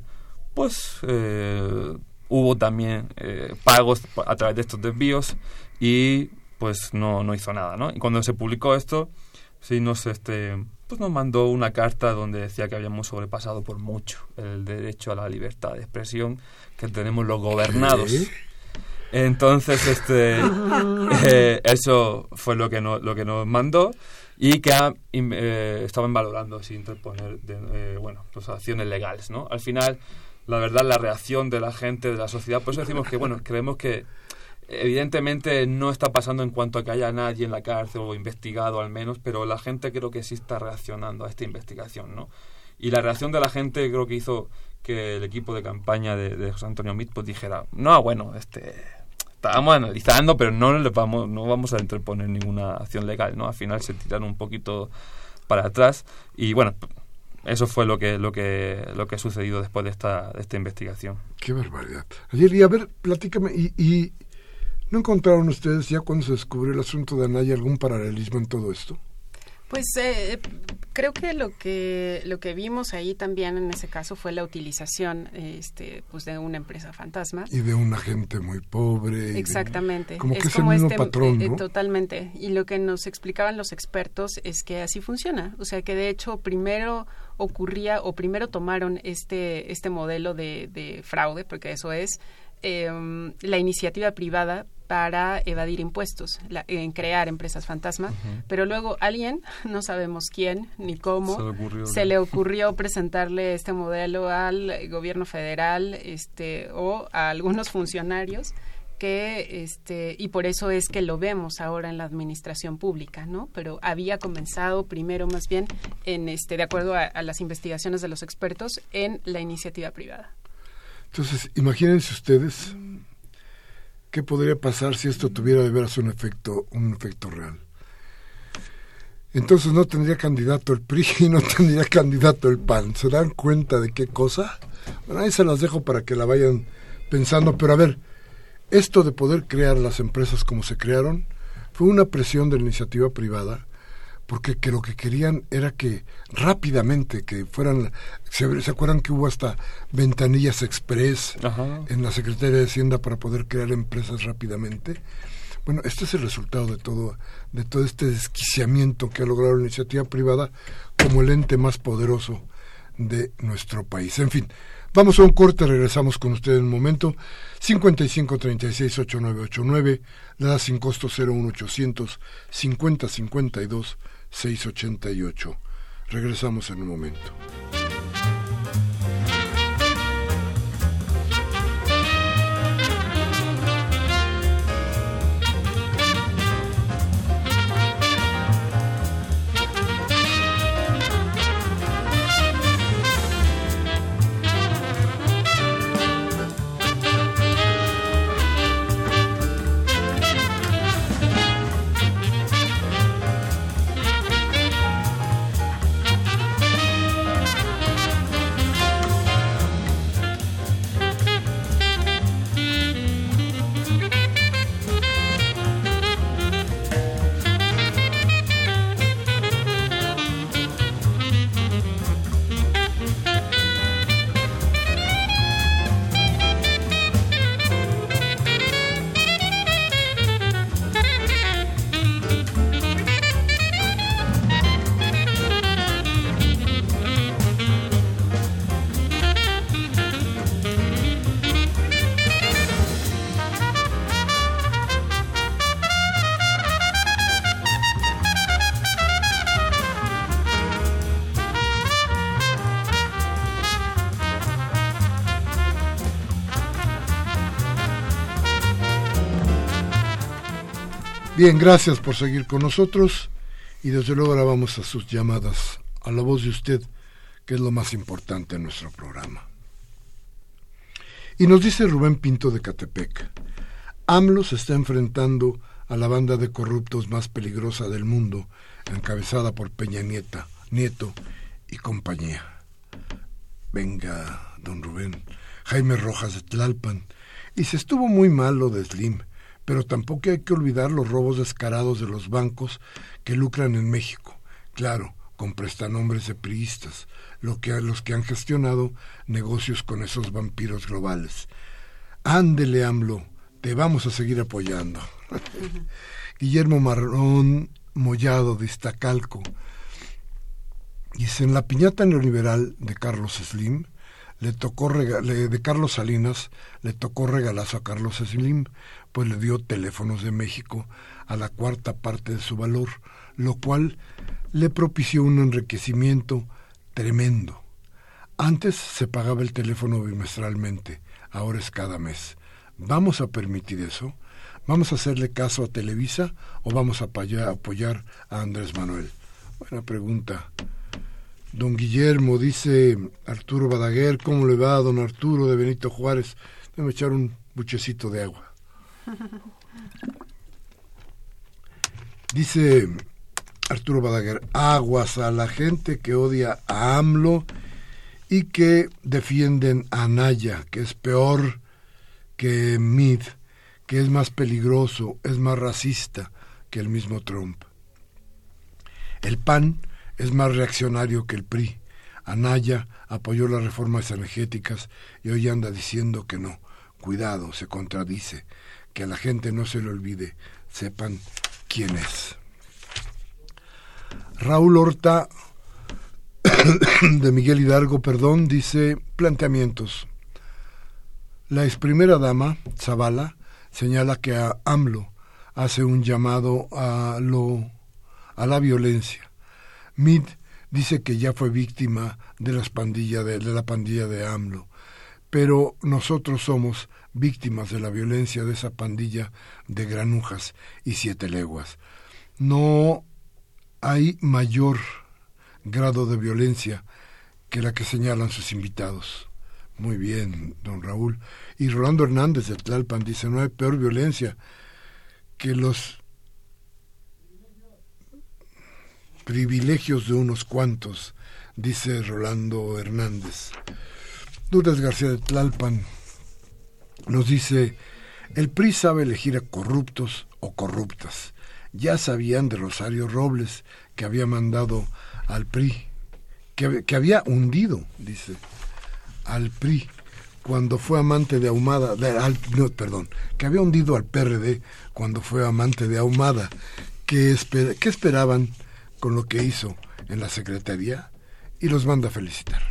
pues eh, hubo también eh, pagos a través de estos desvíos y pues no, no hizo nada, ¿no? Y cuando se publicó esto, sí nos, este, pues nos mandó una carta donde decía que habíamos sobrepasado por mucho el derecho a la libertad de expresión que tenemos los gobernados. Entonces, este, eh, eso fue lo que, no, lo que nos mandó y que eh, estaban valorando si interponer eh, bueno, pues acciones legales. ¿no? Al final, la verdad, la reacción de la gente, de la sociedad, por eso decimos que, bueno, creemos que evidentemente no está pasando en cuanto a que haya nadie en la cárcel o investigado al menos, pero la gente creo que sí está reaccionando a esta investigación, ¿no? Y la reacción de la gente creo que hizo que el equipo de campaña de, de José Antonio Mit pues dijera, no, bueno, este estábamos analizando, pero no le vamos, no vamos a interponer ninguna acción legal, ¿no? Al final se tiraron un poquito para atrás y bueno, eso fue lo que lo que lo que ha sucedido después de esta, de esta investigación. Qué barbaridad. Ayer, y a ver, platícame, y, y ¿no encontraron ustedes ya cuando se descubrió el asunto de Anaya algún paralelismo en todo esto? Pues eh, creo que lo que lo que vimos ahí también en ese caso fue la utilización este pues de una empresa fantasma. Y de un agente muy pobre exactamente. como que es, el mismo este, patrón eh, totalmente. Y lo que nos explicaban los expertos es que así funciona. O sea que de hecho primero ocurría o primero tomaron este este modelo de, de fraude porque eso es em, la iniciativa privada para evadir impuestos, en crear empresas fantasma, pero luego alguien, no sabemos quién ni cómo, se, le ocurrió presentarle este modelo al gobierno federal este, o a algunos funcionarios que este y por eso es que lo vemos ahora en la administración pública no pero había comenzado primero más bien en este de acuerdo a, a las investigaciones de los expertos en la iniciativa privada. Entonces imagínense ustedes ¿Qué podría pasar si esto tuviera de veras un efecto, un efecto real? Entonces no tendría candidato el PRI y no tendría candidato el PAN. ¿Se dan cuenta de qué cosa? Bueno, ahí se las dejo para que la vayan pensando. Pero a ver, esto de poder crear las empresas como se crearon fue una presión de la iniciativa privada porque que lo que querían era que rápidamente, que fueran, ¿se, acuerdan que hubo hasta ventanillas express en la Secretaría de Hacienda para poder crear empresas rápidamente? Bueno, este es el resultado de todo, de todo este desquiciamiento que ha logrado la iniciativa privada como el ente más poderoso de nuestro país. En fin, vamos a un corte, regresamos con ustedes en un momento. 55 36 8989, le da sin costo 01800 50 52 688. Regresamos en un momento. Bien, gracias por seguir con nosotros y desde luego ahora vamos a sus llamadas, a la voz de usted, que es lo más importante en nuestro programa. Y nos dice Rubén Pinto de Catepec, AMLO se está enfrentando a la banda de corruptos más peligrosa del mundo, encabezada por Peña Nieta, Nieto y compañía. Venga, don Rubén, Jaime Rojas de Tlalpan, y se estuvo muy mal lo de Slim, pero tampoco hay que olvidar los robos descarados de los bancos que lucran en México. Claro, con prestanombres de priistas, lo que, los que han gestionado negocios con esos vampiros globales. Ándele, AMLO, te vamos a seguir apoyando. Guillermo Marrón Mollado de Iztacalco. Dice, en la piñata neoliberal de Carlos Slim, le tocó de Carlos Salinas, le tocó regalazo a Carlos Slim, pues le dio teléfonos de México a la cuarta parte de su valor, lo cual le propició un enriquecimiento tremendo. Antes se pagaba el teléfono bimestralmente, ahora es cada mes. ¿Vamos a permitir eso? ¿Vamos a hacerle caso a Televisa o vamos a apoyar a Andrés Manuel? Buena pregunta. Don Guillermo, dice Arturo Badaguer, ¿cómo le va a don Arturo de Benito Juárez? Déjame echar un buchecito de agua. Dice Arturo Badaguer, aguas a la gente que odia a AMLO y que defienden a Naya, que es peor que Mid, que es más peligroso, es más racista que el mismo Trump. El PAN es más reaccionario que el PRI. Anaya apoyó las reformas energéticas y hoy anda diciendo que no. Cuidado, se contradice. Que a la gente no se le olvide. Sepan quién es. Raúl Horta de Miguel Hidalgo, perdón, dice planteamientos. La ex primera dama, Zavala, señala que a AMLO hace un llamado a, lo, a la violencia. Mid dice que ya fue víctima de, las pandillas de, de la pandilla de AMLO, pero nosotros somos víctimas de la violencia de esa pandilla de granujas y siete leguas. No hay mayor grado de violencia que la que señalan sus invitados. Muy bien, don Raúl. Y Rolando Hernández de Tlalpan dice, no hay peor violencia que los privilegios de unos cuantos, dice Rolando Hernández. Dudas García de Tlalpan nos dice, el PRI sabe elegir a corruptos o corruptas ya sabían de Rosario Robles, que había mandado al PRI, que, había hundido, dice, al PRI cuando fue amante de Ahumada, no, perdón, que había hundido al PRD cuando fue amante de Ahumada. ¿Qué, ¿Qué esperaban con lo que hizo en la Secretaría? Y los manda a felicitar.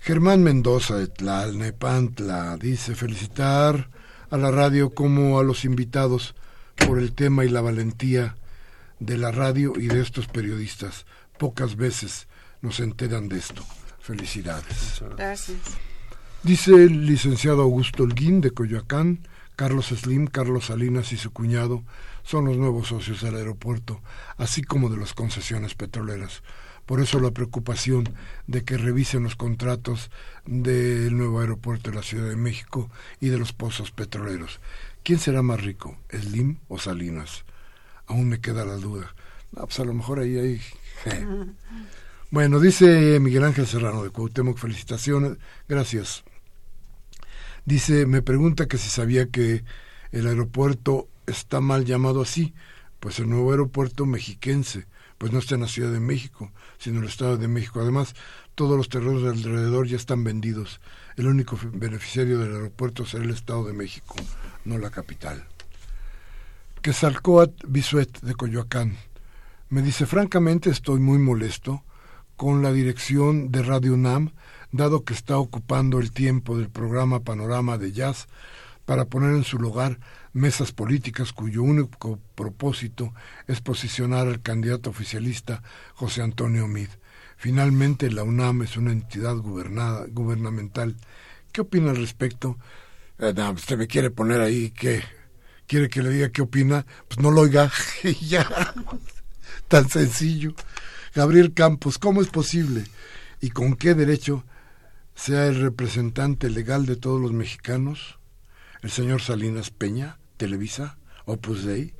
Germán Mendoza de Tlalnepantla dice felicitar a la radio como a los invitados por el tema y la valentía de la radio y de estos periodistas. Pocas veces nos enteran de esto. Felicidades. Gracias. Dice el licenciado Augusto Holguín de Coyoacán, Carlos Slim, Carlos Salinas y su cuñado son los nuevos socios del aeropuerto, así como de las concesiones petroleras. Por eso la preocupación de que revisen los contratos del nuevo aeropuerto de la Ciudad de México y de los pozos petroleros. ¿Quién será más rico, Slim o Salinas? Aún me queda la duda. pues a lo mejor ahí hay... Bueno, dice Miguel Ángel Serrano de Cuauhtémoc, felicitaciones, gracias. Dice, me pregunta que si sabía que el aeropuerto está mal llamado así, pues el nuevo aeropuerto mexiquense, pues no está en la Ciudad de México, sino en el Estado de México. Además, todos los terrenos de alrededor ya están vendidos. El único beneficiario del aeropuerto será el Estado de México no la capital. Quesalcoat Bisuet de Coyoacán. Me dice, francamente estoy muy molesto con la dirección de Radio UNAM, dado que está ocupando el tiempo del programa Panorama de Jazz para poner en su lugar mesas políticas cuyo único propósito es posicionar al candidato oficialista José Antonio Mid. Finalmente, la UNAM es una entidad gubernada, gubernamental. ¿Qué opina al respecto? Eh, usted me quiere poner ahí que, quiere que le diga qué opina, pues no lo oiga ya. Tan sencillo. Gabriel Campos, ¿cómo es posible y con qué derecho sea el representante legal de todos los mexicanos, el señor Salinas Peña, Televisa, Opus Dei,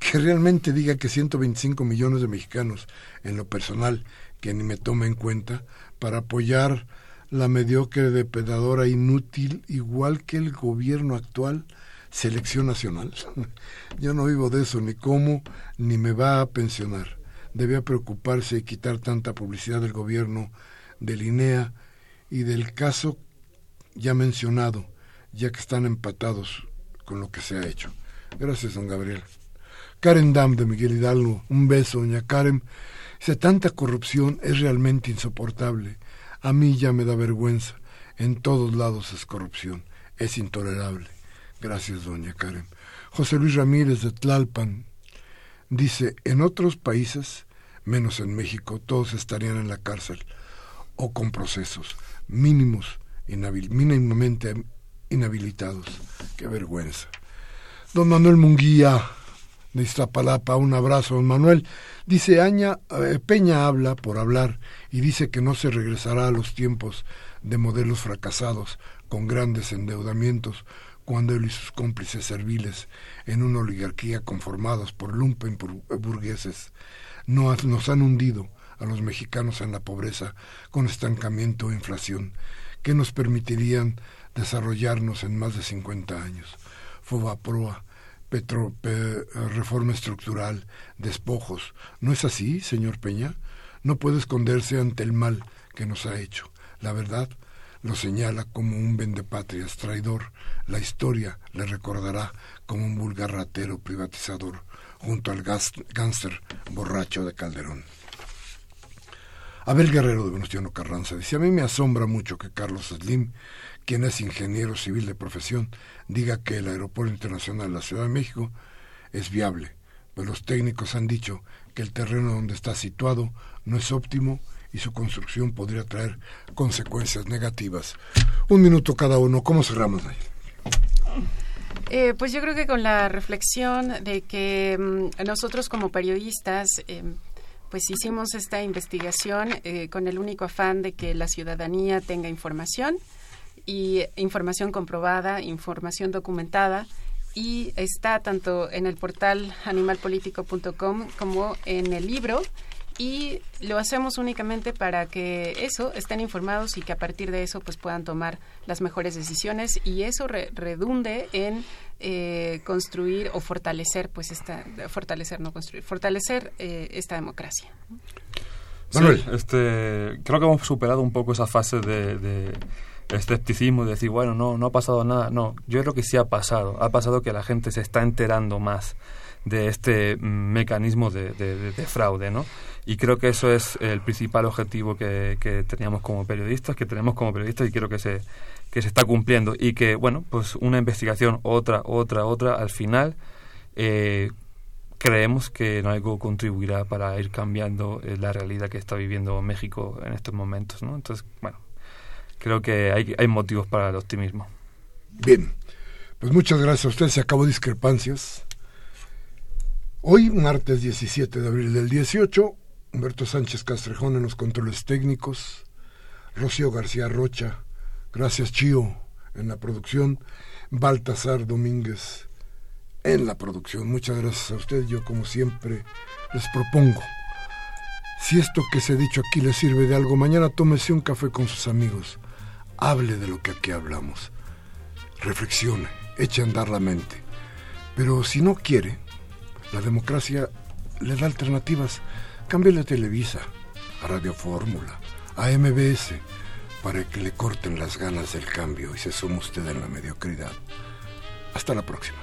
que realmente diga que 125 millones de mexicanos, en lo personal, que ni me tome en cuenta, para apoyar la mediocre depredadora inútil, igual que el gobierno actual, selección nacional. Yo no vivo de eso, ni cómo, ni me va a pensionar. Debía preocuparse y quitar tanta publicidad del gobierno de Linea y del caso ya mencionado, ya que están empatados con lo que se ha hecho. Gracias, don Gabriel. Karen Dam de Miguel Hidalgo, un beso, doña Karen. Dice, tanta corrupción es realmente insoportable. A mí ya me da vergüenza. En todos lados es corrupción. Es intolerable. Gracias, doña Karen. José Luis Ramírez de Tlalpan dice, en otros países, menos en México, todos estarían en la cárcel o con procesos mínimos, mínimamente inhabilitados. Qué vergüenza. Don Manuel Munguía de Iztapalapa, un abrazo, don Manuel. Dice Aña, eh, Peña habla por hablar y dice que no se regresará a los tiempos de modelos fracasados con grandes endeudamientos cuando él y sus cómplices serviles en una oligarquía conformados por lumpen burgueses no, nos han hundido a los mexicanos en la pobreza con estancamiento e inflación que nos permitirían desarrollarnos en más de 50 años. Fobaproa, Petro, reforma estructural, despojos. ¿No es así, señor Peña? No puede esconderse ante el mal que nos ha hecho. La verdad lo señala como un vendepatrias traidor. La historia le recordará como un vulgar ratero privatizador junto al gánster borracho de Calderón. Abel Guerrero de Venustiano Carranza dice, a mí me asombra mucho que Carlos Slim, quien es ingeniero civil de profesión, diga que el Aeropuerto Internacional de la Ciudad de México es viable, pues los técnicos han dicho que el terreno donde está situado no es óptimo y su construcción podría traer consecuencias negativas. Un minuto cada uno, ¿cómo cerramos ahí? Eh, pues yo creo que con la reflexión de que mm, nosotros como periodistas em, pues hicimos esta investigación eh, con el único afán de que la ciudadanía tenga información y información comprobada, información documentada y está tanto en el portal animalpolitico.com como en el libro y lo hacemos únicamente para que eso estén informados y que a partir de eso pues puedan tomar las mejores decisiones y eso redunde en eh, construir o fortalecer pues esta fortalecer no construir fortalecer eh, esta democracia. Sí, este creo que hemos superado un poco esa fase de, escepticismo de decir bueno no no ha pasado nada no yo creo que sí ha pasado. Ha pasado que la gente se está enterando más de este mm, mecanismo de, de, fraude, ¿no? Y creo que eso es el principal objetivo que, que, teníamos como periodistas, que tenemos como periodistas y creo que se, que se está cumpliendo. Y que, bueno, pues una investigación, otra, otra, otra, al final eh, creemos que en algo contribuirá para ir cambiando eh, la realidad que está viviendo México en estos momentos, ¿no? Entonces, bueno, creo que hay, hay motivos para el optimismo. Bien, pues muchas gracias a usted. Se acabó discrepancias. Hoy, martes 17 de abril del 18, Humberto Sánchez Castrejón en los controles técnicos, Rocío García Rocha, gracias Chío en la producción, Baltasar Domínguez en la producción. Muchas gracias a usted. Yo, como siempre, les propongo, si esto que se ha dicho aquí le sirve de algo, mañana tómese un café con sus amigos, hable de lo que aquí hablamos, reflexione, eche a andar la mente. Pero si no quiere, la democracia le da alternativas. Cambie a Televisa, a Radio Fórmula, a MBS, para que le corten las ganas del cambio y se suma usted en la mediocridad. Hasta la próxima.